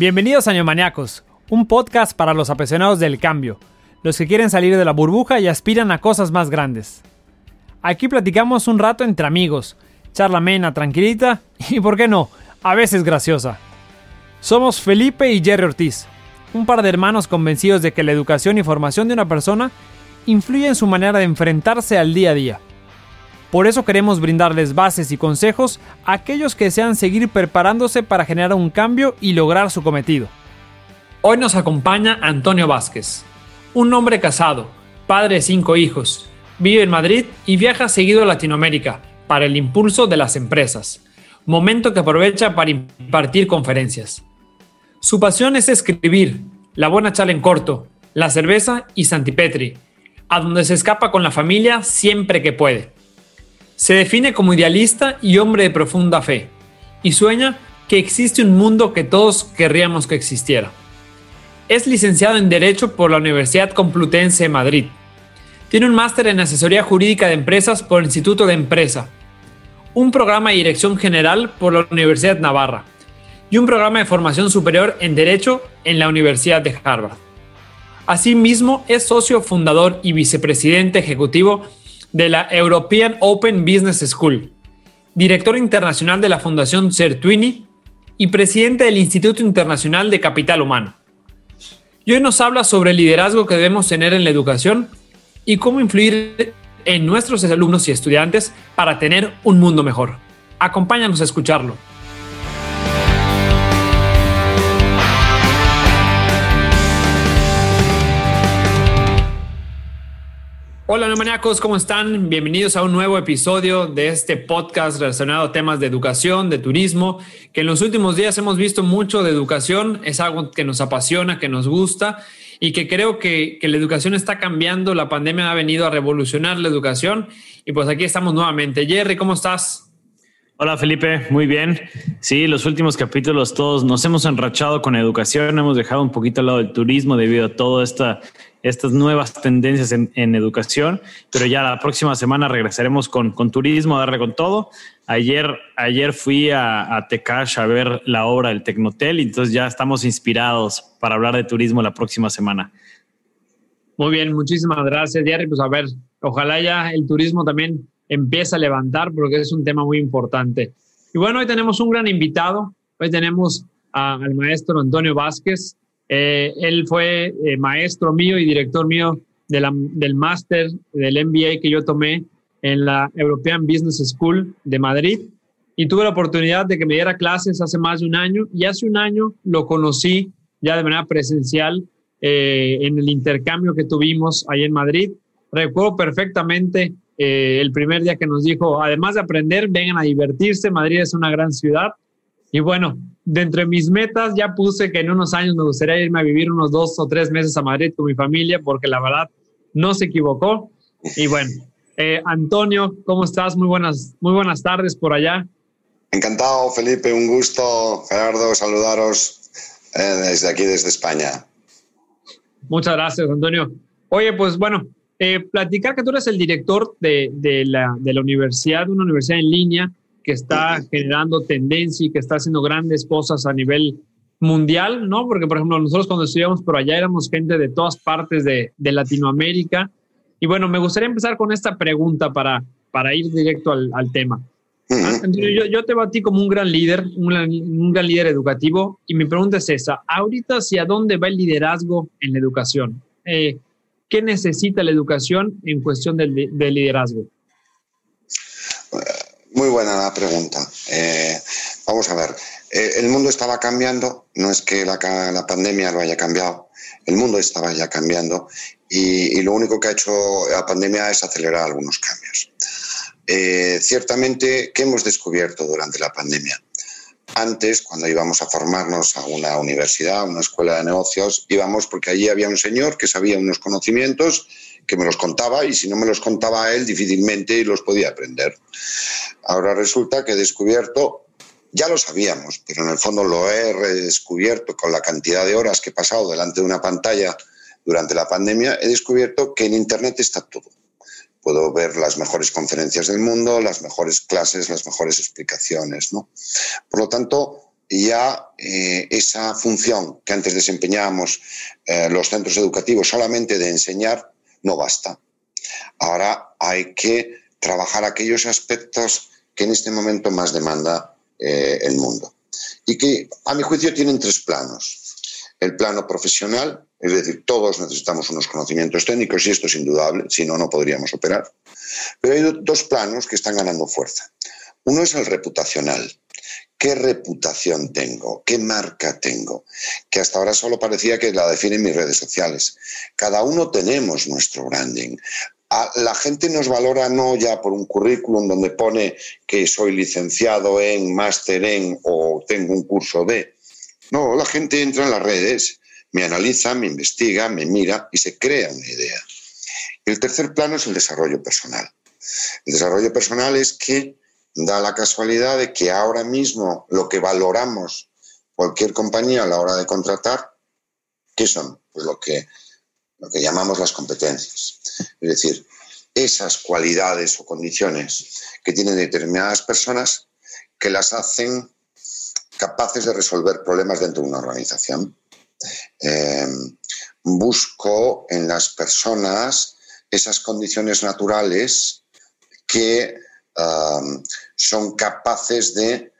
Bienvenidos a Neomaniacos, un podcast para los apasionados del cambio, los que quieren salir de la burbuja y aspiran a cosas más grandes. Aquí platicamos un rato entre amigos, charla mena, tranquilita y, por qué no, a veces graciosa. Somos Felipe y Jerry Ortiz, un par de hermanos convencidos de que la educación y formación de una persona influye en su manera de enfrentarse al día a día. Por eso queremos brindarles bases y consejos a aquellos que desean seguir preparándose para generar un cambio y lograr su cometido. Hoy nos acompaña Antonio Vázquez, un hombre casado, padre de cinco hijos, vive en Madrid y viaja seguido a Latinoamérica para el impulso de las empresas, momento que aprovecha para impartir conferencias. Su pasión es escribir, la buena charla en corto, la cerveza y Santipetri, a donde se escapa con la familia siempre que puede. Se define como idealista y hombre de profunda fe, y sueña que existe un mundo que todos querríamos que existiera. Es licenciado en Derecho por la Universidad Complutense de Madrid. Tiene un máster en Asesoría Jurídica de Empresas por el Instituto de Empresa, un programa de Dirección General por la Universidad Navarra y un programa de formación superior en Derecho en la Universidad de Harvard. Asimismo, es socio fundador y vicepresidente ejecutivo de la European Open Business School, director internacional de la Fundación Certuini y presidente del Instituto Internacional de Capital Humano. Y hoy nos habla sobre el liderazgo que debemos tener en la educación y cómo influir en nuestros alumnos y estudiantes para tener un mundo mejor. Acompáñanos a escucharlo. Hola neumaniacos, ¿cómo están? Bienvenidos a un nuevo episodio de este podcast relacionado a temas de educación, de turismo, que en los últimos días hemos visto mucho de educación, es algo que nos apasiona, que nos gusta y que creo que, que la educación está cambiando, la pandemia ha venido a revolucionar la educación y pues aquí estamos nuevamente. Jerry, ¿cómo estás? Hola Felipe, muy bien. Sí, los últimos capítulos todos nos hemos enrachado con educación, hemos dejado un poquito al lado del turismo debido a toda esta estas nuevas tendencias en, educación, pero ya la próxima semana regresaremos con, turismo, a darle con todo. Ayer, ayer fui a, a Tecash a ver la obra del Tecnotel y entonces ya estamos inspirados para hablar de turismo la próxima semana. Muy bien, muchísimas gracias, Jerry. Pues a ver, ojalá ya el turismo también empiece a levantar porque es un tema muy importante. Y bueno, hoy tenemos un gran invitado. Hoy tenemos al maestro Antonio Vázquez. Eh, él fue eh, maestro mío y director mío del máster del MBA que yo tomé en la European Business School de Madrid y tuve la oportunidad de que me diera clases hace más de un año y hace un año lo conocí ya de manera presencial eh, en el intercambio que tuvimos ahí en Madrid. Recuerdo perfectamente el primer día que nos dijo, además de aprender, vengan a divertirse, Madrid es una gran ciudad. Y bueno, de entre mis metas ya puse que en unos años me gustaría irme a vivir unos dos o tres meses a Madrid con mi familia, porque la verdad no se equivocó. Y bueno, eh, Antonio, ¿cómo estás? Muy buenas, muy buenas tardes por allá. Encantado, Felipe, un gusto, Gerardo, saludaros eh, desde aquí, desde España. Muchas gracias, Antonio. Oye, pues bueno, eh, platicar que tú eres el director de, de, la, de la universidad, una universidad en línea, que está generando tendencia y que está haciendo grandes cosas a nivel mundial, ¿no? Porque, por ejemplo, nosotros cuando estudiamos por allá éramos gente de todas partes de, de Latinoamérica. Y bueno, me gustaría empezar con esta pregunta para, para ir directo al, al tema. Yo, yo, te veo a ti como un gran líder, un, un, gran líder educativo, y mi pregunta es esa, ahorita hacia dónde va el liderazgo en la educación? Eh, ¿Qué necesita la educación en cuestión del, del liderazgo? Muy buena la pregunta. Eh, vamos a ver, eh, el mundo estaba cambiando, no es que la, la, pandemia lo haya cambiado, el mundo estaba ya cambiando y, y, lo único que ha hecho la pandemia es acelerar algunos cambios. Eh, ciertamente, ¿qué hemos descubierto durante la pandemia? Antes, cuando íbamos a formarnos a una universidad, a una escuela de negocios, íbamos porque allí había un señor que sabía unos conocimientos que me los contaba y si no me los contaba él difícilmente los podía aprender. Ahora resulta que he descubierto, ya lo sabíamos, pero en el fondo lo he redescubierto con la cantidad de horas que he pasado delante de una pantalla durante la pandemia, he descubierto que en Internet está todo. Puedo ver las mejores conferencias del mundo, las mejores clases, las mejores explicaciones. ¿no? Por lo tanto, ya eh, esa función que antes desempeñábamos eh, los centros educativos solamente de enseñar no basta. Ahora hay que trabajar aquellos aspectos que en este momento más demanda eh, el mundo y que a mi juicio tienen tres planos. El plano profesional, es decir, todos necesitamos unos conocimientos técnicos y esto es indudable, si no, no podríamos operar. Pero hay dos planos que están ganando fuerza. Uno es el reputacional, ¿Qué reputación tengo? ¿Qué marca tengo? Que hasta ahora solo parecía que la definen mis redes sociales. Cada uno tenemos nuestro branding. La gente nos valora no ya por un currículum donde pone que soy licenciado en, máster en o tengo un curso de. No, la gente entra en las redes, me analiza, me investiga, me mira y se crea una idea. El tercer plano es el desarrollo personal. El desarrollo personal es que da la casualidad de que ahora mismo lo que valoramos cualquier compañía a la hora de contratar, ¿qué son? Pues lo que, lo que llamamos las competencias. Es decir, esas cualidades o condiciones que tienen determinadas personas que las hacen capaces de resolver problemas dentro de una organización. Em, busco en las personas esas condiciones naturales que son capaces de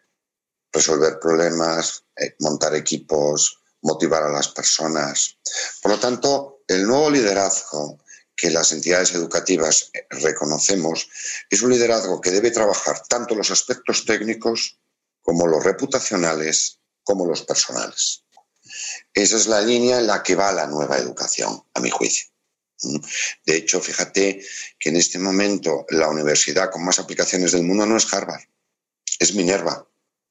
resolver problemas, eh, montar equipos, motivar a las personas. Por lo tanto, el nuevo liderazgo que las entidades educativas eh, reconocemos es un liderazgo que debe trabajar tanto los aspectos técnicos como los reputacionales como los personales. Esa es la línea en la que va la nueva educación, a mi juicio. De hecho, fíjate que en este momento la universidad con más aplicaciones del mundo no es Harvard, es Minerva,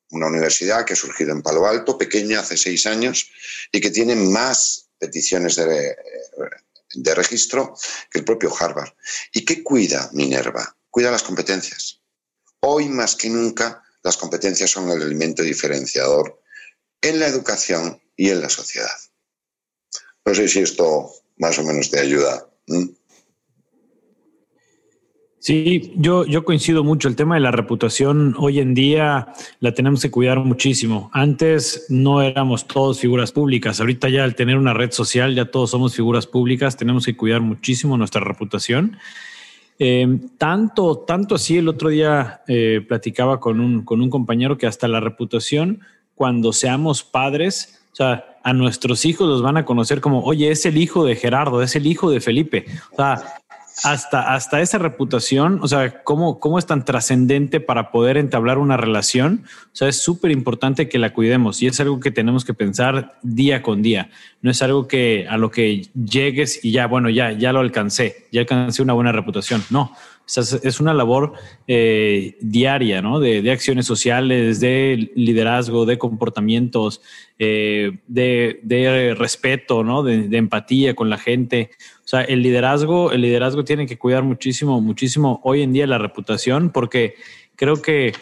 una universidad que ha surgido en Palo Alto, pequeña, hace seis años, y que tiene más peticiones de, de registro que el propio Harvard. ¿Y qué cuida Minerva? Cuida las competencias. Hoy más que nunca las competencias son el elemento diferenciador en la educación y en la sociedad. No sé si esto más o menos te ayuda. Sí, yo, yo coincido mucho. El tema de la reputación hoy en día la tenemos que cuidar muchísimo. Antes no éramos todos figuras públicas. Ahorita ya al tener una red social ya todos somos figuras públicas. Tenemos que cuidar muchísimo nuestra reputación. Eh, tanto, tanto así, el otro día eh, platicaba con un, con un compañero que hasta la reputación, cuando seamos padres, o sea, a nuestros hijos los van a conocer como, oye, es el hijo de Gerardo, es el hijo de Felipe. O sea, hasta, hasta esa reputación, o sea, cómo, cómo es tan trascendente para poder entablar una relación. O sea, es súper importante que la cuidemos y es algo que tenemos que pensar día con día. No es algo que a lo que llegues y ya, bueno, ya, ya lo alcancé, ya alcancé una buena reputación. No, es una labor eh, diaria, ¿no? De, acciones sociales, de liderazgo, de comportamientos, eh, de, respeto, ¿no? De, empatía con la gente. O sea, el liderazgo, el liderazgo tiene que cuidar muchísimo, muchísimo hoy en día la reputación, porque creo que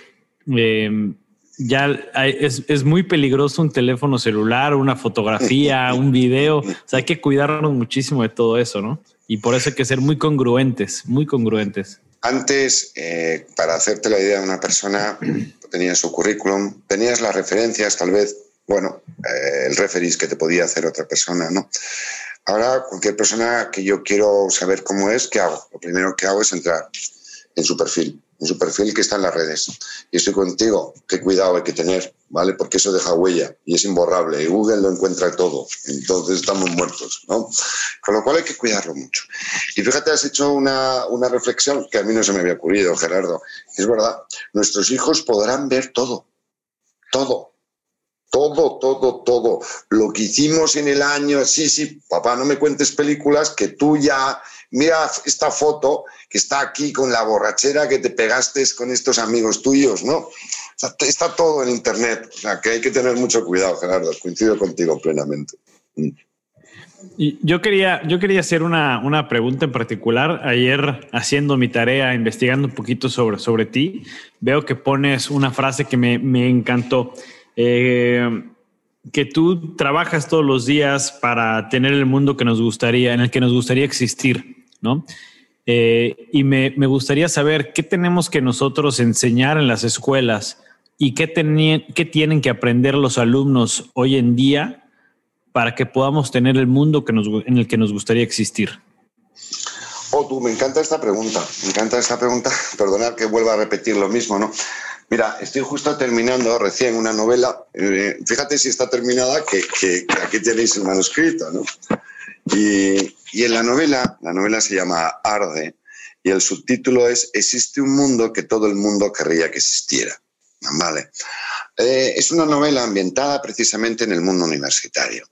em, ya es, es, muy peligroso un teléfono celular, una fotografía, un video. O sea, hay que cuidarnos muchísimo de todo eso, ¿no? Y por eso hay que ser muy congruentes, muy congruentes. Antes, eh, para hacerte la idea de una persona, tenías su currículum, tenías las referencias, tal vez, bueno, eh, el referís que te podía hacer otra persona, ¿no? Ahora, cualquier persona que yo quiero saber cómo es, ¿qué hago? Lo primero que hago es entrar en su perfil en su perfil que está en las redes. Y estoy contigo, qué cuidado hay que tener, ¿vale? Porque eso deja huella y es imborrable. Y Google lo encuentra todo. Entonces estamos muertos, ¿no? Con lo cual hay que cuidarlo mucho. Y fíjate, has hecho una, una reflexión que a mí no se me había ocurrido, Gerardo. Es verdad, nuestros hijos podrán ver todo, todo. Todo, todo, todo. Lo que hicimos en el año, sí, sí, papá, no me cuentes películas que tú ya mira esta foto que está aquí con la borrachera que te pegaste con estos amigos tuyos, ¿no? O sea, está todo en Internet, o sea, que hay que tener mucho cuidado, Gerardo, coincido contigo plenamente. Mm. Yo quería, yo quería hacer una, una, pregunta en particular. Ayer, haciendo mi tarea, investigando un poquito sobre, sobre ti, veo que pones una frase que me, me encantó. Eh, que tú trabajas todos los días para tener el mundo que nos gustaría, en el que nos gustaría existir, ¿no? Eh, y me, gustaría saber qué tenemos que nosotros enseñar en las escuelas y qué, qué tienen que aprender los alumnos hoy en día para que podamos tener el mundo que nos, en el que nos gustaría existir? Oh, tú, me encanta esta pregunta, me encanta esta pregunta. Perdonad que vuelva a repetir lo mismo, ¿no? Mira, estoy justo terminando recién una novela. Eh, fíjate si está terminada, que, que, aquí tenéis el manuscrito, ¿no? Y, en la novela, la novela se llama Arde, y el subtítulo es Existe un mundo que todo el mundo querría que existiera. Vale. Eh, es una novela ambientada precisamente en el mundo universitario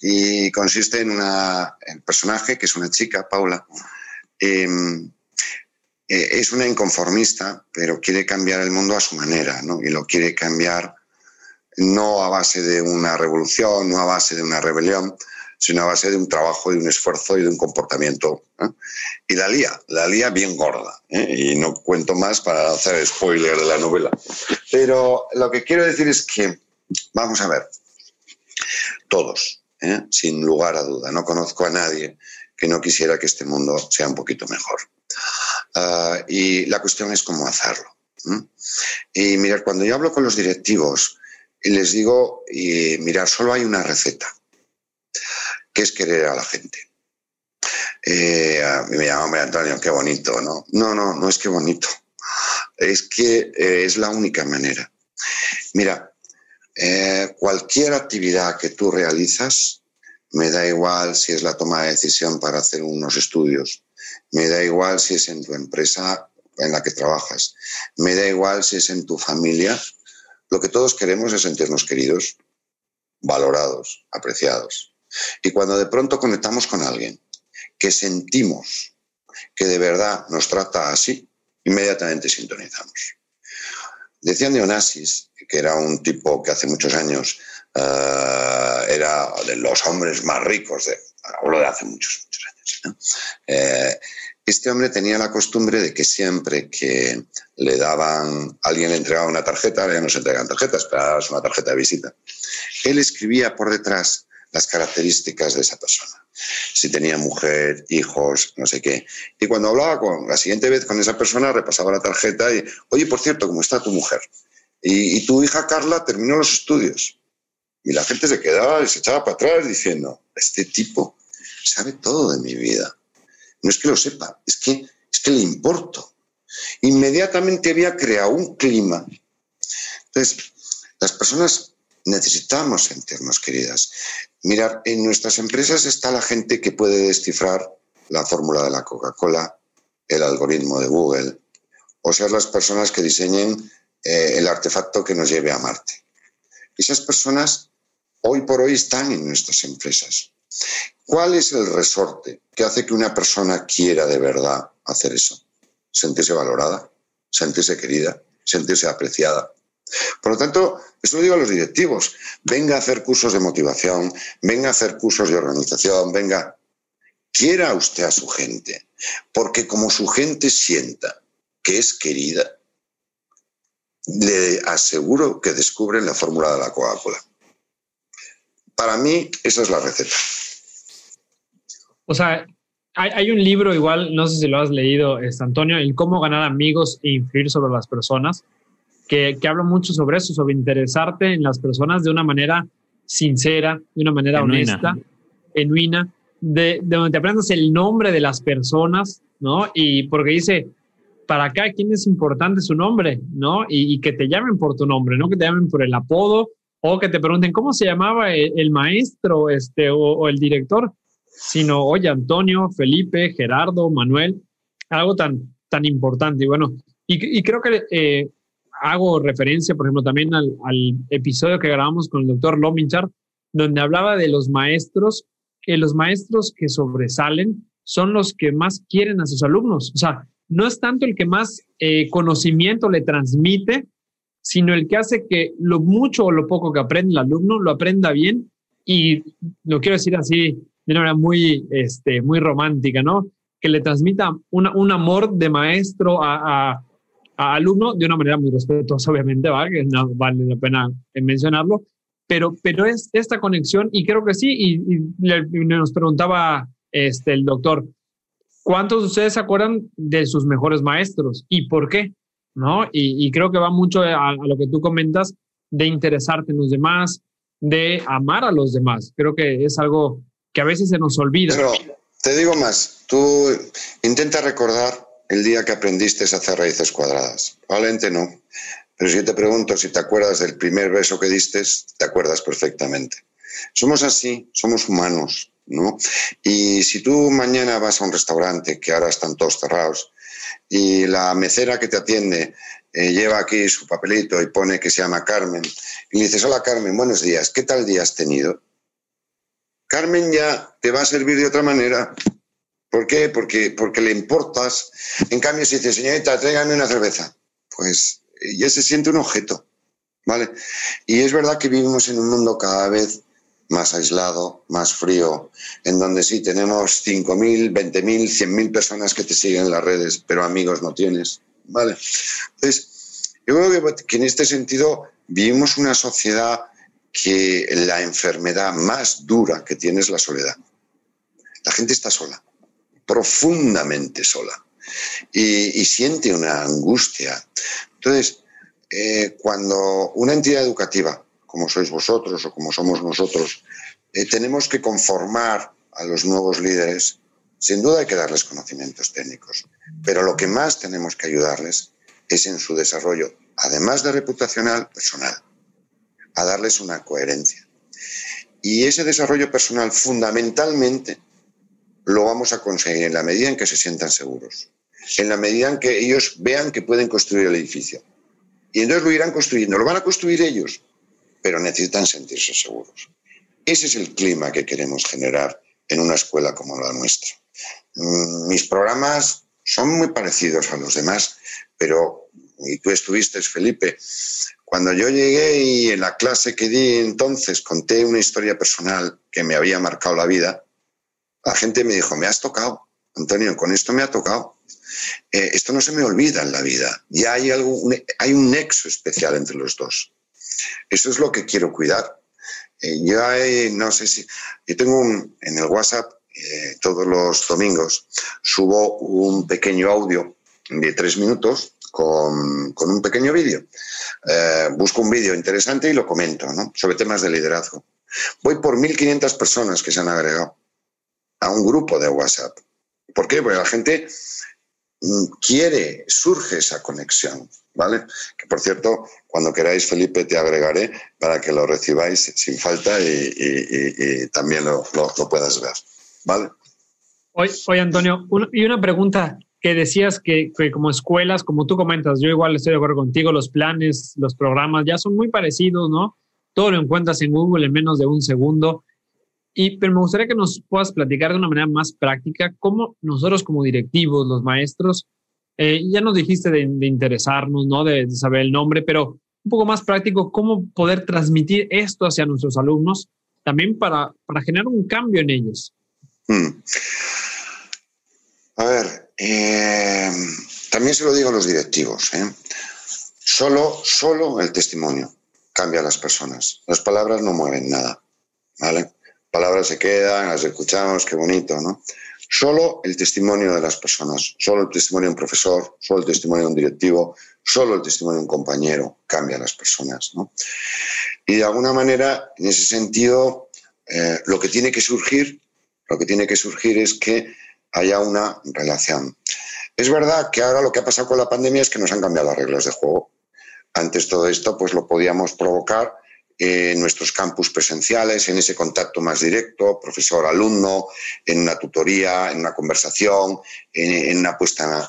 y consiste en una, el personaje, que es una chica, Paula, em, eh, es una inconformista, pero quiere cambiar el mundo a su manera. Y lo quiere cambiar no a base de una revolución, no a base de una rebelión, sino a base de un trabajo, de un esfuerzo y de un comportamiento. Y la lía, la lía bien gorda. ¿eh? Y no cuento más para hacer spoiler de la novela. Pero lo que quiero decir es que, vamos a ver, todos, ¿eh? sin lugar a duda, no conozco a nadie que no quisiera que este mundo sea un poquito mejor. Ah, y la cuestión es cómo hacerlo. Y mirar, cuando yo hablo con los directivos les digo, y mirar, solo hay una receta que es querer a la gente. Eh, me llama hombre Antonio, qué bonito, ¿no? No, no, no es que bonito. Es que eh, es la única manera. Mira, eh, cualquier actividad que tú realizas, me da igual si es la toma de decisión para hacer unos estudios, me da igual si es en tu empresa en la que trabajas, me da igual si es en tu familia, lo que todos queremos es sentirnos queridos, valorados, apreciados. Y cuando de pronto conectamos con alguien que sentimos que de verdad nos trata así, inmediatamente sintonizamos. Decían de que era un tipo que hace muchos años uh, era de los hombres más ricos, de, hablo de hace muchos, muchos años. Eh, este hombre tenía la costumbre de que siempre que le daban, alguien le entregaba una tarjeta, ya no se entregan tarjetas, pero una tarjeta de visita, él escribía por detrás las características de esa persona. Si tenía mujer, hijos, no sé qué. Y cuando hablaba con la siguiente vez con esa persona, repasaba la tarjeta y, oye, por cierto, ¿cómo está tu mujer? Y, tu hija Carla terminó los estudios. Y la gente se quedaba y se echaba para atrás diciendo, este tipo sabe todo de mi vida. No es que lo sepa, es que, es que le importo. Inmediatamente había creado un clima. Entonces, las personas necesitamos sentirnos queridas. Mirar, en nuestras empresas está la gente que puede descifrar la fórmula de la Coca-Cola, el algoritmo de Google, o ser las personas que diseñen eh, el artefacto que nos lleve a Marte. Esas personas hoy por hoy están en nuestras empresas. ¿Cuál es el resorte que hace que una persona quiera de verdad hacer eso? Sentirse valorada, sentirse querida, sentirse apreciada. Por lo tanto, eso lo digo a los directivos. Venga a hacer cursos de motivación, venga a hacer cursos de organización, venga. Quiera usted a su gente, porque como su gente sienta que es querida, le aseguro que descubren la fórmula de la Coca-Cola. Para mí, esa es la receta. O sea, hay, un libro igual, no sé si lo has leído, este, Antonio, el cómo ganar amigos e influir sobre las personas que, habla mucho sobre eso, sobre interesarte en las personas de una manera sincera, de una manera honesta, genuina, de, donde te aprendas el nombre de las personas, ¿no? Y porque dice, para cada quien es importante su nombre, ¿no? Y, que te llamen por tu nombre, no que te llamen por el apodo o que te pregunten cómo se llamaba el, maestro este, o, el director, sino, oye, Antonio, Felipe, Gerardo, Manuel, algo tan, tan importante. Y bueno, y, y creo que eh, hago referencia, por ejemplo, también al, episodio que grabamos con el doctor Lominchar, donde hablaba de los maestros, que los maestros que sobresalen son los que más quieren a sus alumnos. O sea, no es tanto el que más eh, conocimiento le transmite, sino el que hace que lo mucho o lo poco que aprende el alumno lo aprenda bien y lo quiero decir así de una manera muy, este, muy romántica, ¿no? Que le transmita un amor de maestro a, alumno de una manera muy respetuosa, obviamente, ¿vale? que no vale la pena mencionarlo, pero, pero es esta conexión y creo que sí, y, nos preguntaba este, el doctor, ¿cuántos de ustedes se acuerdan de sus mejores maestros y por qué? ¿no? Y, creo que va mucho a, lo que tú comentas de interesarte en los demás, de amar a los demás. Creo que es algo que a veces se nos olvida. Pero te digo más, tú intenta recordar el día que aprendiste a hacer raíces cuadradas. Probablemente no. Pero si yo te pregunto si te acuerdas del primer beso que diste, te acuerdas perfectamente. Somos así, somos humanos, ¿no? Y si tú mañana vas a un restaurante, que ahora están todos cerrados, y la mecera que te atiende eh, lleva aquí su papelito y pone que se llama Carmen, y le dices, hola Carmen, buenos días, ¿qué tal día has tenido? Carmen ya te va a servir de otra manera. ¿Por qué? Porque, porque le importas. En cambio, si dice, señorita, tráigame una cerveza, pues ya se siente un objeto. ¿Vale? Y es verdad que vivimos en un mundo cada vez más aislado, más frío, en donde sí tenemos 5.000, 20.000, 100.000 personas que te siguen en las redes, pero amigos no tienes. ¿Vale? Entonces, yo creo que, en este sentido vivimos una sociedad que la enfermedad más dura que tiene es la soledad. La gente está sola, profundamente sola, y, siente una angustia. Entonces, eh, cuando una entidad educativa como sois vosotros o como somos nosotros, eh, tenemos que conformar a los nuevos líderes, sin duda hay que darles conocimientos técnicos, pero lo que más tenemos que ayudarles es en su desarrollo, además de reputacional, personal, a darles una coherencia. Y ese desarrollo personal fundamentalmente lo vamos a conseguir en la medida en que se sientan seguros, en la medida en que ellos vean que pueden construir el edificio. Y entonces lo irán construyendo, lo van a construir ellos, pero necesitan sentirse seguros. Ese es el clima que queremos generar en una escuela como la nuestra. Mm, mis programas son muy parecidos a los demás, pero, y tú estuviste, Felipe, cuando yo llegué y en la clase que di entonces conté una historia personal que me había marcado la vida, la gente me dijo, me has tocado, Antonio, con esto me ha tocado. Eh, esto no se me olvida en la vida. Ya hay, algo, hay un nexo especial entre los dos. Eso es lo que quiero cuidar. Eh, yo no sé si, yo tengo en el WhatsApp eh, todos los domingos subo un pequeño audio de tres minutos con, un pequeño vídeo. Eh, busco un vídeo interesante y lo comento sobre temas de liderazgo. Voy por 1.500 personas que se han agregado a un grupo de WhatsApp. ¿Por qué? Porque la gente mm, quiere, surge esa conexión. ¿vale? Que por cierto, cuando queráis, Felipe, te agregaré para que lo recibáis sin falta y, también lo, puedas ver, ¿vale? Oye, Antonio, y una pregunta que decías que, como escuelas, como tú comentas, yo igual estoy de acuerdo contigo, los planes, los programas ya son muy parecidos, ¿no? Todo lo encuentras en Google en menos de un segundo. Y, pero me gustaría que nos puedas platicar de una manera más práctica cómo nosotros como directivos, los maestros, eh, ya nos dijiste de, interesarnos, ¿no? De, saber el nombre, pero un poco más práctico, ¿cómo poder transmitir esto hacia nuestros alumnos también para, para generar un cambio en ellos? Hmm. A ver, eh, también se lo digo a los directivos, ¿eh? Solo, solo el testimonio cambia a las personas. Las palabras no mueven nada, ¿vale? Palabras se quedan, las escuchamos, qué bonito, ¿no? Solo el testimonio de las personas, solo el testimonio de un profesor, solo el testimonio de un directivo, solo el testimonio de un compañero cambia a las personas. Y de alguna manera, en ese sentido, eh, lo que tiene que surgir, lo que tiene que surgir es que haya una relación. Es verdad que ahora lo que ha pasado con la pandemia es que nos han cambiado las reglas de juego. Antes todo esto, pues lo podíamos provocar en nuestros campus presenciales, en ese contacto más directo, profesor-alumno, en una tutoría, en una conversación, en, una puesta.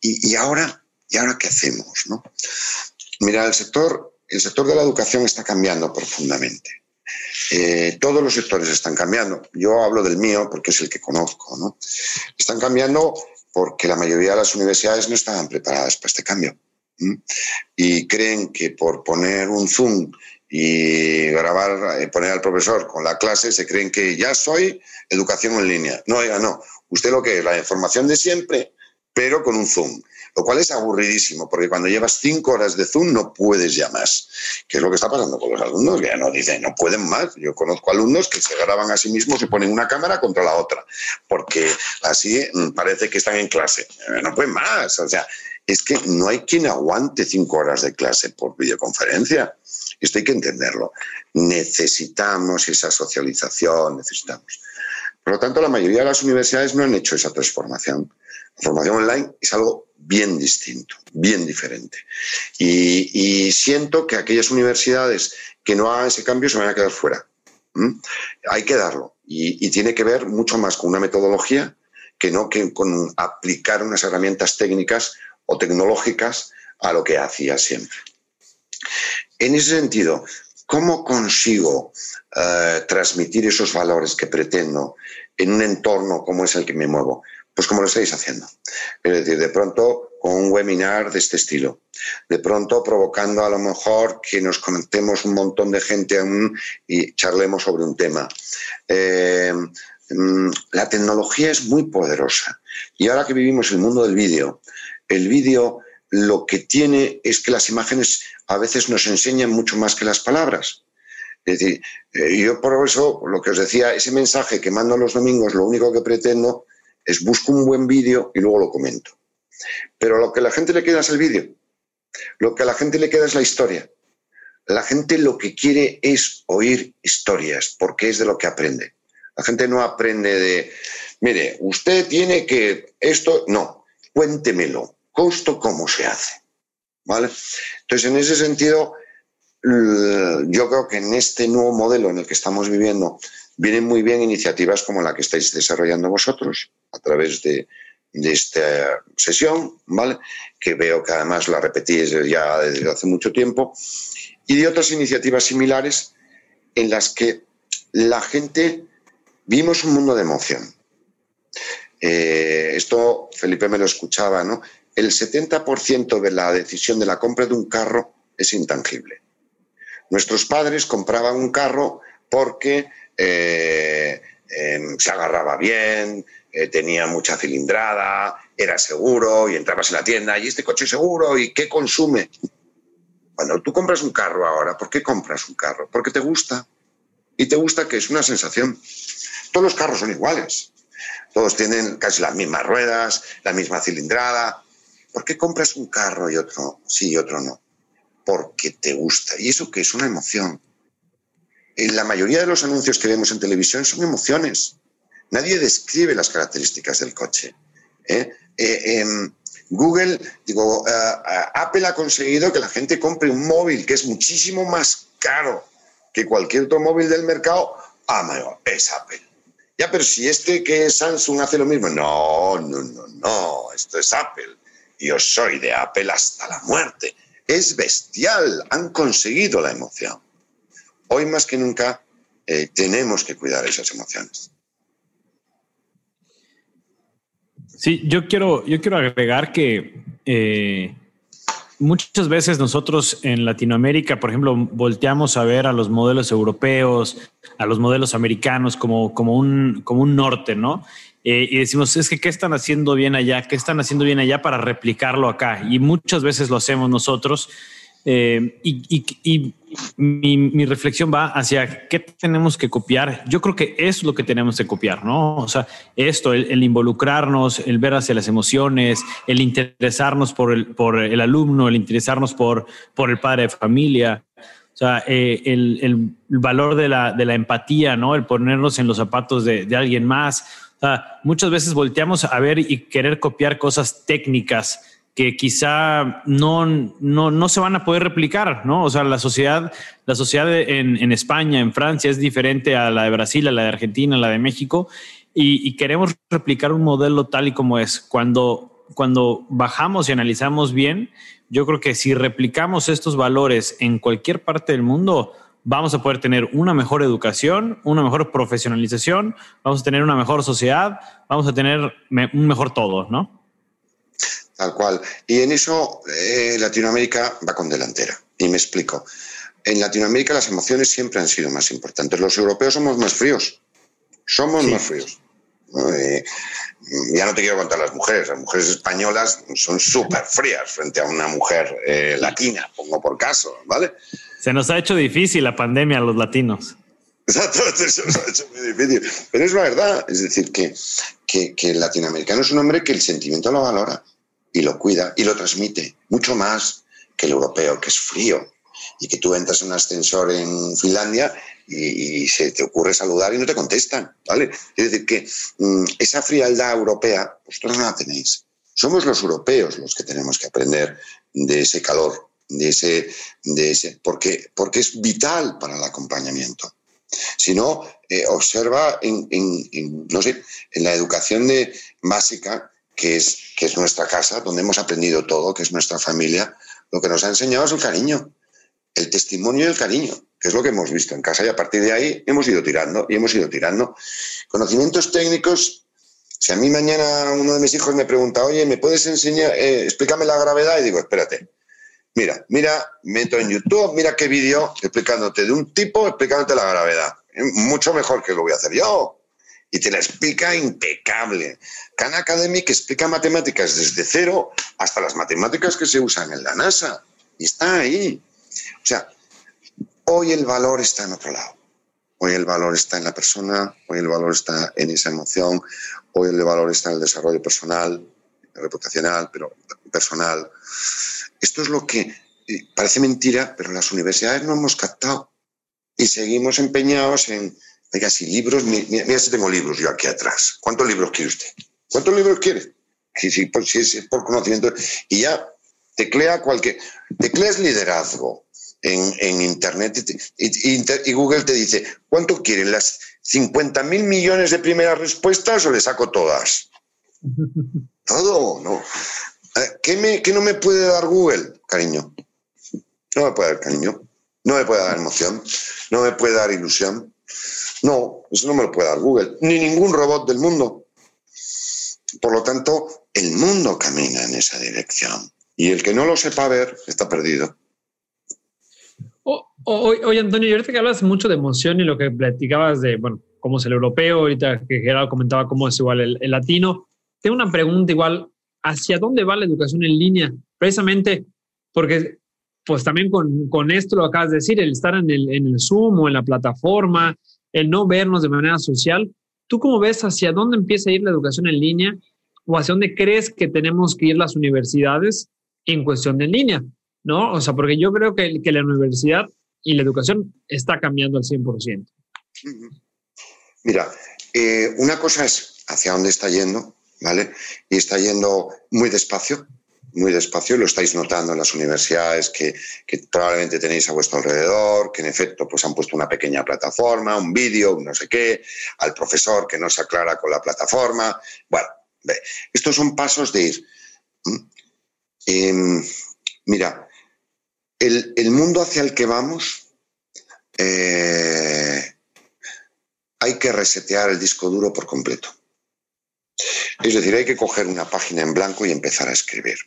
Y, y, ahora, ¿y ahora qué hacemos? No? Mira, el sector, el sector de la educación está cambiando profundamente. Eh, todos los sectores están cambiando. Yo hablo del mío porque es el que conozco. ¿no? Están cambiando porque la mayoría de las universidades no estaban preparadas para este cambio. Y creen que por poner un Zoom y grabar, eh, poner al profesor con la clase, se creen que ya soy educación en línea. No, oiga, no. Usted lo que es la información de siempre, pero con un Zoom. Lo cual es aburridísimo, porque cuando llevas cinco horas de Zoom no puedes ya más. Que es lo que está pasando con los alumnos, ya no dicen, no pueden más. Yo conozco alumnos que se graban a sí mismos y ponen una cámara contra la otra, porque así mm, parece que están en clase. Eh, no pueden más. O sea, es que no hay quien aguante cinco horas de clase por videoconferencia. Esto hay que entenderlo. Necesitamos esa socialización, necesitamos. Por lo tanto, la mayoría de las universidades no han hecho esa transformación. La formación online es algo bien distinto, bien diferente. Y, siento que aquellas universidades que no hagan ese cambio se van a quedar fuera. Hay que darlo. Y, tiene que ver mucho más con una metodología que no que con aplicar unas herramientas técnicas o tecnológicas a lo que hacía siempre. En ese sentido, ¿cómo consigo eh, transmitir esos valores que pretendo en un entorno como es el que me muevo? Pues como lo estáis haciendo. Es decir, de pronto con un webinar de este estilo. De pronto provocando a lo mejor que nos conectemos un montón de gente aún y charlemos sobre un tema. Eh, mm, la tecnología es muy poderosa. Y ahora que vivimos el mundo del vídeo, el vídeo lo que tiene es que las imágenes a veces nos enseñan mucho más que las palabras. Es decir, eh, yo por eso, lo que os decía, ese mensaje que mando los domingos, lo único que pretendo es busco un buen vídeo y luego lo comento. Pero lo que a la gente le queda es el vídeo. Lo que a la gente le queda es la historia. La gente lo que quiere es oír historias, porque es de lo que aprende. La gente no aprende de, mire, usted tiene que esto, no, cuéntemelo, costo cómo se hace. ¿Vale? Entonces, en ese sentido, yo creo que en este nuevo modelo en el que estamos viviendo, vienen muy bien iniciativas como la que estáis desarrollando vosotros a través de, esta sesión, ¿vale? Que veo que además la repetís ya desde hace mucho tiempo, y de otras iniciativas similares en las que la gente vimos un mundo de emoción. Eh, esto Felipe me lo escuchaba, ¿no? El 70% de la decisión de la compra de un carro es intangible. Nuestros padres compraban un carro porque eh, em, se agarraba bien, eh, tenía mucha cilindrada, era seguro y entrabas en la tienda y este coche es seguro y qué consume. Cuando tú compras un carro ahora, ¿por qué compras un carro? Porque te gusta. Y te gusta que es una sensación. Todos los carros son iguales. Todos tienen casi las mismas ruedas, la misma cilindrada. ¿Por qué compras un carro y otro sí y otro no? Porque te gusta. Y eso que es una emoción la mayoría de los anuncios que vemos en televisión son emociones. Nadie describe las características del coche. ¿eh? Eh, Google, digo, eh, Apple ha conseguido que la gente compre un móvil que es muchísimo más caro que cualquier otro móvil del mercado. Ah, es Apple. Ya, pero si este que es Samsung hace lo mismo. No, no, no, no. Esto es Apple. Yo soy de Apple hasta la muerte. Es bestial. Han conseguido la emoción hoy más que nunca eh, tenemos que cuidar esas emociones. Sí, yo quiero, yo quiero agregar que eh, muchas veces nosotros en Latinoamérica, por ejemplo, volteamos a ver a los modelos europeos, a los modelos americanos como, como, un, como un norte, ¿no? Eh, y decimos, es que, ¿qué están haciendo bien allá? ¿Qué están haciendo bien allá para replicarlo acá? Y muchas veces lo hacemos nosotros. y, mi, reflexión va hacia qué tenemos que copiar. Yo creo que es lo que tenemos que copiar, ¿no? O sea, esto, el, involucrarnos, el ver hacia las emociones, el interesarnos por el, el alumno, el interesarnos por, el padre de familia. O sea, eh, el, el, valor de la, empatía, ¿no? El ponernos en los zapatos de, alguien más. Muchas veces volteamos a ver y querer copiar cosas técnicas que quizá no, no, no, se van a poder replicar, ¿no? O sea, la sociedad, la sociedad en, en, España, en Francia es diferente a la de Brasil, a la de Argentina, a la de México, y, queremos replicar un modelo tal y como es. Cuando, cuando bajamos y analizamos bien, yo creo que si replicamos estos valores en cualquier parte del mundo, vamos a poder tener una mejor educación, una mejor profesionalización, vamos a tener una mejor sociedad, vamos a tener un mejor todo, ¿no? Tal cual. Y en eso eh, Latinoamérica va con delantera. Y me explico. En Latinoamérica las emociones siempre han sido más importantes. Los europeos somos más fríos. Somos más fríos. Eh, ya no te quiero contar las mujeres. Las mujeres españolas son súper frías frente a una mujer eh, latina, pongo por caso, ¿vale? Se nos ha hecho difícil la pandemia a los latinos. Exacto, se nos ha hecho muy difícil. Pero es la verdad. Es decir, que, que, que el latinoamericano es un hombre que el sentimiento lo valora y lo cuida y lo transmite mucho más que el europeo, que es frío. Y que tú entras en un ascensor en Finlandia y, se te ocurre saludar y no te contestan, ¿vale? Es decir, que mm, esa frialdad europea, vosotros no la tenéis. Somos los europeos los que tenemos que aprender de ese calor, de ese, de ese porque, porque es vital para el acompañamiento. Si no, eh, observa en, no sé, en la educación de, básica, que es, que es nuestra casa, donde hemos aprendido todo, que es nuestra familia, lo que nos ha enseñado es el cariño, el testimonio y el cariño, que es lo que hemos visto en casa y a partir de ahí hemos ido tirando y hemos ido tirando. Conocimientos técnicos, si a mí mañana uno de mis hijos me pregunta, oye, ¿me puedes enseñar, eh, explícame la gravedad? Y digo, espérate, mira, mira, meto en YouTube, mira qué vídeo explicándote de un tipo, explicándote la gravedad. Mucho mejor que lo voy a hacer yo. Y te la explica impecable. Khan Academic explica matemáticas desde cero hasta las matemáticas que se usan en la NASA. Y está ahí. O sea, hoy el valor está en otro lado. Hoy el valor está en la persona, hoy el valor está en esa emoción, hoy el valor está en el desarrollo personal, reputacional, pero personal. Esto es lo que eh, parece mentira, pero las universidades no hemos captado y seguimos empeñados en, oiga, si libros, mira, si tengo libros yo aquí atrás. ¿Cuántos libros quiere usted? ¿Cuántos libros quiere? Si, si, si es por conocimiento. Y ya teclea cualquier, tecleas liderazgo en, en Internet y, y, Google te dice, ¿cuánto quieren? ¿Las 50 mil millones de primeras respuestas o le saco todas? Todo, ¿no? Eh, ¿Qué, me, ¿Qué no me puede dar Google, cariño? No me puede dar cariño, no me puede dar emoción, no me puede dar ilusión. No, eso no me lo puede dar Google, ni ningún robot del mundo. Por lo tanto, el mundo camina en esa dirección. Y el que no lo sepa ver está perdido. Oye, Antonio, ahorita que hablas mucho de emoción y lo que platicabas de, bueno, cómo es el europeo, ahorita que Gerardo comentaba cómo es igual el, latino, tengo una pregunta igual, ¿hacia dónde va la educación en línea? Precisamente porque, pues también con, con esto lo acabas de decir, el estar en el, en el Zoom o en la plataforma, el no vernos de manera social, ¿tú cómo ves hacia dónde empieza a ir la educación en línea o hacia dónde crees que tenemos que ir las universidades en cuestión de en línea? ¿No? O sea, porque yo creo que, que la universidad y la educación está cambiando al 100%. Mira, eh, una cosa es hacia dónde está yendo, ¿vale? Y está yendo muy despacio, muy despacio, lo estáis notando en las universidades que, probablemente tenéis a vuestro alrededor, que en efecto pues han puesto una pequeña plataforma, un vídeo, no sé qué, al profesor que no se aclara con la plataforma. Bueno, ve, estos son pasos de ir. Eh, mira, el, el, mundo hacia el que vamos eh, hay que resetear el disco duro por completo. Es decir, hay que coger una página en blanco y empezar a escribir.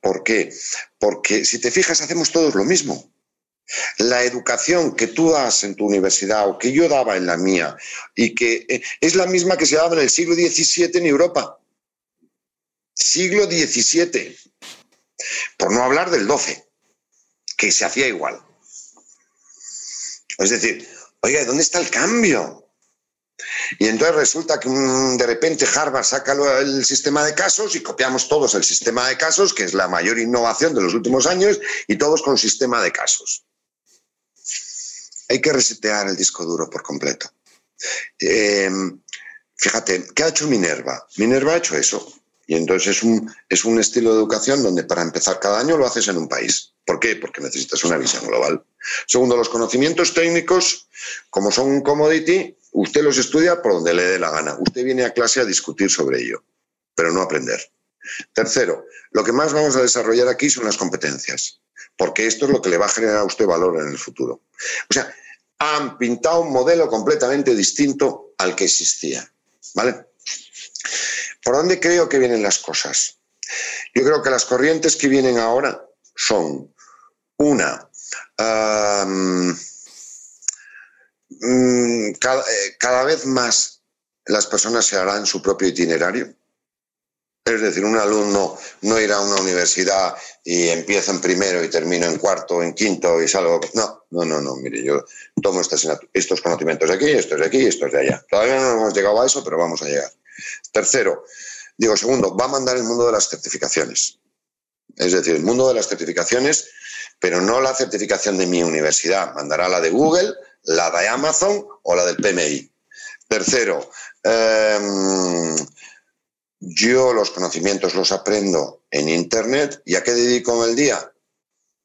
¿Por qué? Porque si te fijas, hacemos todos lo mismo. La educación que tú das en tu universidad o que yo daba en la mía y que eh, es la misma que se daba en el siglo XVII en Europa. Siglo XVII. Por no hablar del XII, que se hacía igual. Es decir, oiga, ¿dónde está el cambio? Y entonces resulta que mm, de repente Harvard saca el sistema de casos y copiamos todos el sistema de casos, que es la mayor innovación de los últimos años, y todos con sistema de casos. Hay que resetear el disco duro por completo. Eh, fíjate, ¿qué ha hecho Minerva? Minerva ha hecho eso. Y entonces es un, es un estilo de educación donde para empezar cada año lo haces en un país. ¿Por qué? Porque necesitas una visión global. Segundo, los conocimientos técnicos, como son un commodity, usted los estudia por donde le dé la gana. Usted viene a clase a discutir sobre ello, pero no aprender. Tercero, lo que más vamos a desarrollar aquí son las competencias, porque esto es lo que le va a generar a usted valor en el futuro. O sea, han pintado un modelo completamente distinto al que existía. ¿Vale? ¿Por dónde creo que vienen las cosas? Yo creo que las corrientes que vienen ahora son una, mm, eh, cada, vez más las personas se harán su propio itinerario. Es decir, un alumno no irá a una universidad y empieza en primero y termino en cuarto, en quinto y salgo. No, no, no, no. Mire, yo tomo estos conocimientos de aquí, estos de aquí, estos de allá. Todavía no hemos llegado a eso, pero vamos a llegar. Tercero, Digo, segundo, va a mandar el mundo de las certificaciones. Es decir, el mundo de las certificaciones, pero no la certificación de mi universidad. Mandará la de Google, la de Amazon o la del PMI. Tercero, em, yo los conocimientos los aprendo en Internet. ¿Y a qué dedico el día?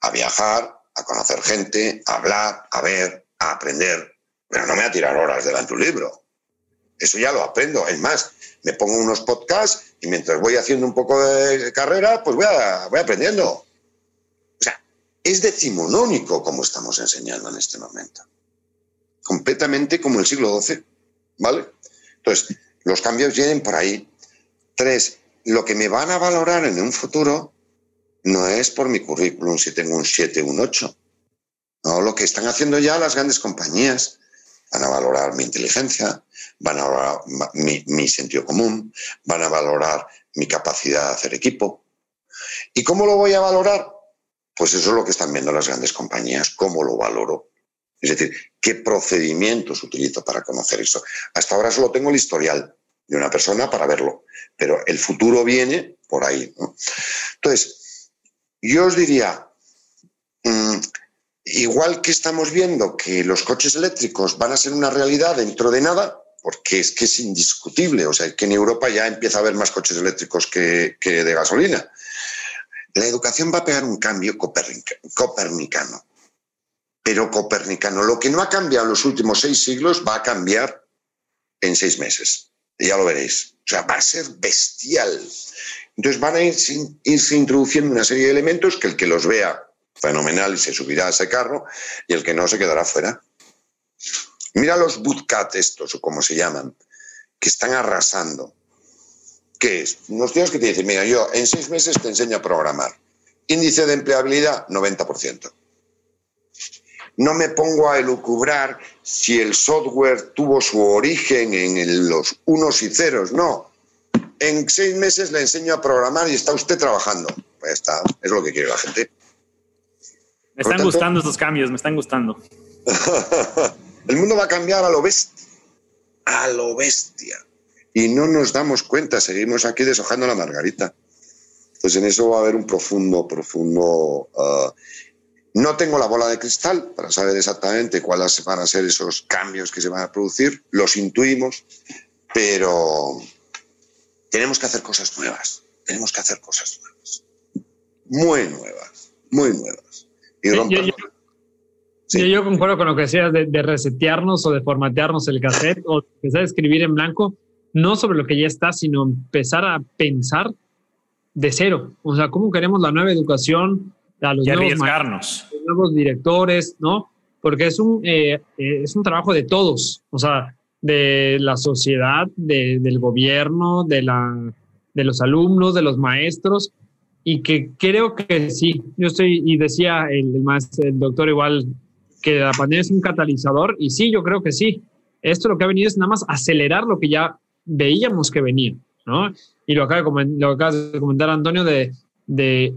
A viajar, a conocer gente, a hablar, a ver, a aprender. Pero no me voy a tirar horas delante de un libro. Eso ya lo aprendo. Es más, me pongo unos podcasts y mientras voy haciendo un poco de carrera, pues voy, aprendiendo. O sea, es decimonónico como estamos enseñando en este momento. Completamente como el siglo XII. ¿Vale? Entonces, los cambios vienen por ahí. Tres, lo que me van a valorar en un futuro no es por mi currículum si tengo un 7 o un 8. No, lo que están haciendo ya las grandes compañías. Van a valorar mi inteligencia, van a valorar mi, sentido común, van a valorar mi capacidad de hacer equipo. ¿Y cómo lo voy a valorar? Pues eso es lo que están viendo las grandes compañías, cómo lo valoro. Es decir, qué procedimientos utilizo para conocer eso. Hasta ahora solo tengo el historial de una persona para verlo, pero el futuro viene por ahí. Entonces, yo os diría, mm, igual que estamos viendo que los coches eléctricos van a ser una realidad dentro de nada, porque es que es indiscutible, o sea, que en Europa ya empieza a haber más coches eléctricos que, de gasolina. La educación va a pegar un cambio copernicano, pero copernicano. Lo que no ha cambiado en los últimos seis siglos va a cambiar en seis meses. Ya lo veréis. O sea, va a ser bestial. Entonces van a irse introduciendo una serie de elementos que el que los vea fenomenal y se subirá a ese carro y el que no se quedará fuera. Mira los bootcat estos, o como se llaman, que están arrasando. ¿Qué es? Unos tíos que te dicen, mira, yo en seis meses te enseño a programar. Índice de empleabilidad, 90%. No me pongo a elucubrar si el software tuvo su origen en los unos y ceros, no. En seis meses le enseño a programar y está usted trabajando. Pues está, es lo que quiere la gente. Me están gustando estos cambios, me están gustando. el mundo va a cambiar a lo bestia. A lo bestia. Y no nos damos cuenta, seguimos aquí deshojando la margarita. Pues en eso va a haber un profundo, profundo... Ah, no tengo la bola de cristal para saber exactamente cuáles van a ser esos cambios que se van a producir. Los intuimos, pero tenemos que hacer cosas nuevas. Tenemos que hacer cosas nuevas. Muy nuevas, muy nuevas yo, concuerdo con lo que decías de, resetearnos o de formatearnos el cassette o empezar a escribir en blanco, no sobre lo que ya está, sino empezar a pensar de cero. O sea, cómo queremos la nueva educación, a los, nuevos, arriesgarnos. los nuevos directores, ¿no? Porque es un, eh, eh, es un trabajo de todos, o sea, de la sociedad, del gobierno, de, la, de los alumnos, de los maestros, y que creo que sí, yo estoy, y decía el, más, el doctor igual, que la pandemia es un catalizador, y sí, yo creo que sí. Esto lo que ha venido es nada más acelerar lo que ya veíamos que venía, ¿no? Y lo acaba de, lo acaba de comentar Antonio de, de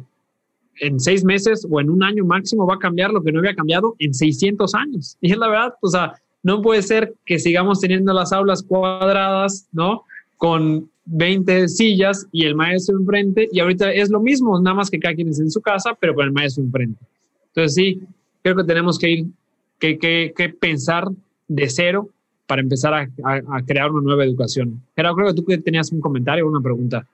en seis meses o en un año máximo va a cambiar lo que no había cambiado en 600 años. Y es la verdad, o sea, no puede ser que sigamos teniendo las aulas cuadradas, ¿no? Con 20 sillas y el maestro enfrente, y ahorita es lo mismo, nada más que cada quien es en su casa, pero con el maestro enfrente. Entonces sí, creo que tenemos que ir, que, que, pensar de cero para empezar a, crear una nueva educación. Gerardo, creo que tú tenías un comentario o una pregunta.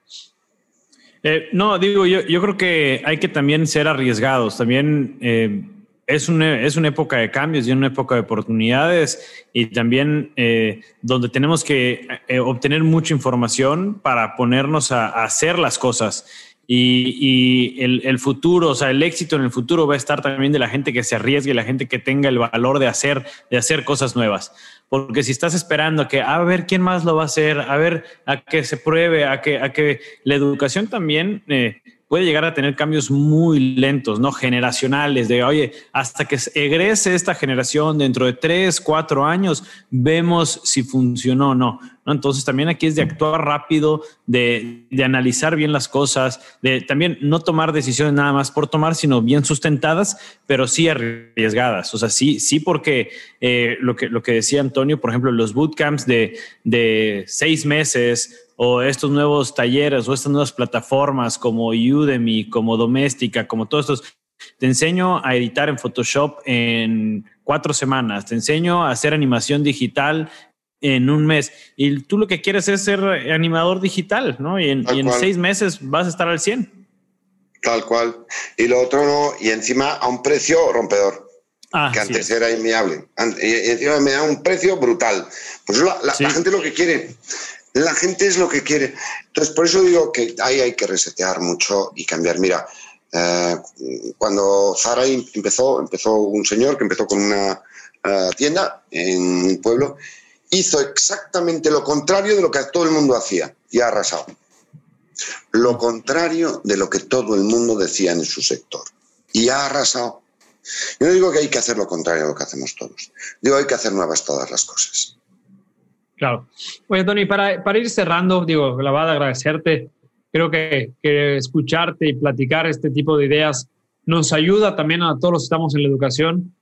Eh, no, digo, yo, yo creo que hay que también ser arriesgados, también... Eh, es una, es una época de cambios y una época de oportunidades y también eh, donde tenemos que eh, obtener mucha información para ponernos a, hacer las cosas. Y, el, futuro, o sea, el éxito en el futuro va a estar también de la gente que se arriesgue, la gente que tenga el valor de hacer, de hacer cosas nuevas. Porque si estás esperando que, a ver quién más lo va a hacer, a ver, a que se pruebe, a que, a que la educación también eh, puede llegar a tener cambios muy lentos, ¿no? Generacionales, de, oye, hasta que egrese esta generación dentro de tres, cuatro años, vemos si funcionó o no. Entonces también aquí es de actuar rápido, de, analizar bien las cosas, de también no tomar decisiones nada más por tomar, sino bien sustentadas, pero sí arriesgadas. O sea, sí, sí porque eh, lo, que, lo que decía Antonio, por ejemplo, los bootcamps de, de seis meses o estos nuevos talleres o estas nuevas plataformas como Udemy, como Doméstica, como todos estos, te enseño a editar en Photoshop en cuatro semanas, te enseño a hacer animación digital en un mes. Y tú lo que quieres es ser animador digital, ¿no? Y en, seis meses vas a estar al 100. Tal cual. Y lo otro no, y encima a un precio rompedor. Ah, que antes era inviable. Y encima me da un precio brutal. Pues la, la, gente lo que quiere. La gente es lo que quiere. Entonces, por eso digo que ahí hay que resetear mucho y cambiar. Mira, eh, cuando Zara empezó, empezó un señor que empezó con una eh, tienda en un pueblo hizo exactamente lo contrario de lo que todo el mundo hacía y ha arrasado. Lo contrario de lo que todo el mundo decía en su sector y ha arrasado. Yo no digo que hay que hacer lo contrario a lo que hacemos todos. Digo hay que hacer nuevas todas las cosas. Claro. Oye, Tony, para, para ir cerrando, digo, la a agradecerte. Creo que, que escucharte y platicar este tipo de ideas nos ayuda también a todos los que estamos en la educación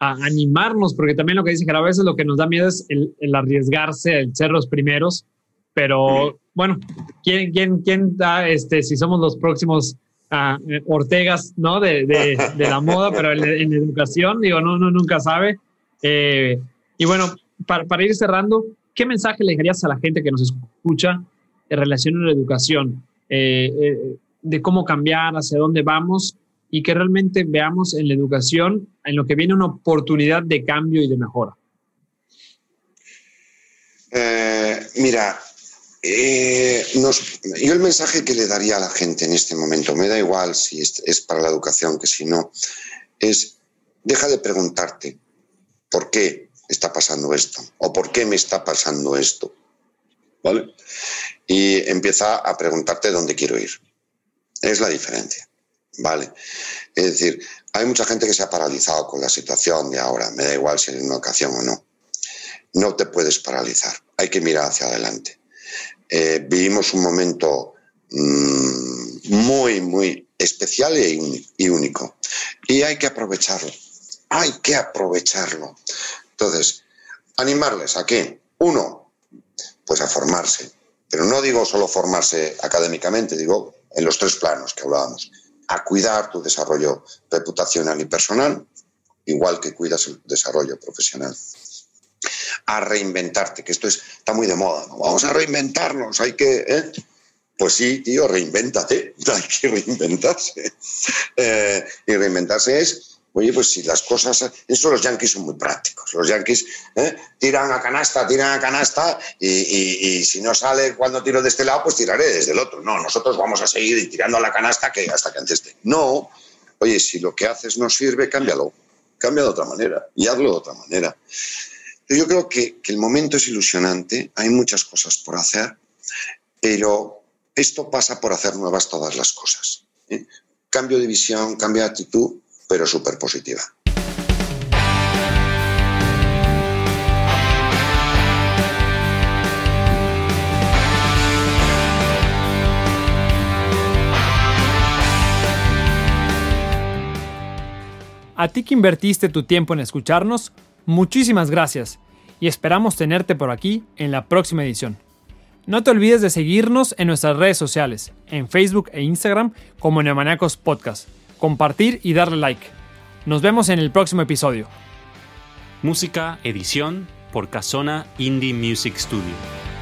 a animarnos, porque también lo que dice que a veces lo que nos da miedo es el, arriesgarse, el ser los primeros, pero bueno, ¿quién, quién, quién da, este, si somos los próximos uh, Ortegas, ¿no? De, de, la moda, pero en, educación, digo, no, no, nunca sabe. Eh, y bueno, para, para, ir cerrando, ¿qué mensaje le dejarías a la gente que nos escucha en relación a la educación? Eh, eh, de cómo cambiar, hacia dónde vamos y que realmente veamos en la educación en lo que viene una oportunidad de cambio y de mejora? Eh, mira, eh, yo el mensaje que le daría a la gente en este momento, me da igual si es, para la educación que si no, es deja de preguntarte por qué está pasando esto o por qué me está pasando esto. ¿Vale? Y empieza a preguntarte dónde quiero ir. Es la diferencia. ¿Vale? Es decir, hay mucha gente que se ha paralizado con la situación de ahora, me da igual si en una ocasión o no. No te puedes paralizar, hay que mirar hacia adelante. Eh, vivimos un momento mm, muy, muy especial y único y hay que aprovecharlo, hay que aprovecharlo. Entonces, animarles a qué? Uno, pues a formarse, pero no digo solo formarse académicamente, digo en los tres planos que hablábamos a cuidar tu desarrollo reputacional y personal, igual que cuidas el desarrollo profesional. A reinventarte, que esto está muy de moda. Vamos a reinventarnos, hay que... ¿eh? Pues sí, tío, reinvéntate, hay que reinventarse. Eh, y reinventarse es Oye, pues si las cosas. Eso los yankees son muy prácticos. Los yankees ¿eh? tiran a canasta, tiran a canasta y, si no sale cuando tiro de este lado, pues tiraré desde el otro. No, nosotros vamos a seguir tirando a la canasta que hasta que antes No. Oye, si lo que haces no sirve, cámbialo. Cambia de otra manera y hazlo de otra manera. Yo creo que, el momento es ilusionante, hay muchas cosas por hacer, pero esto pasa por hacer nuevas todas las cosas. ¿eh? Cambio de visión, cambio de actitud pero súper positiva. A ti que invertiste tu tiempo en escucharnos, muchísimas gracias y esperamos tenerte por aquí en la próxima edición. No te olvides de seguirnos en nuestras redes sociales, en Facebook e Instagram como Neomaniacos Podcast compartir y darle like. Nos vemos en el próximo episodio. Música, edición por Casona Indie Music Studio.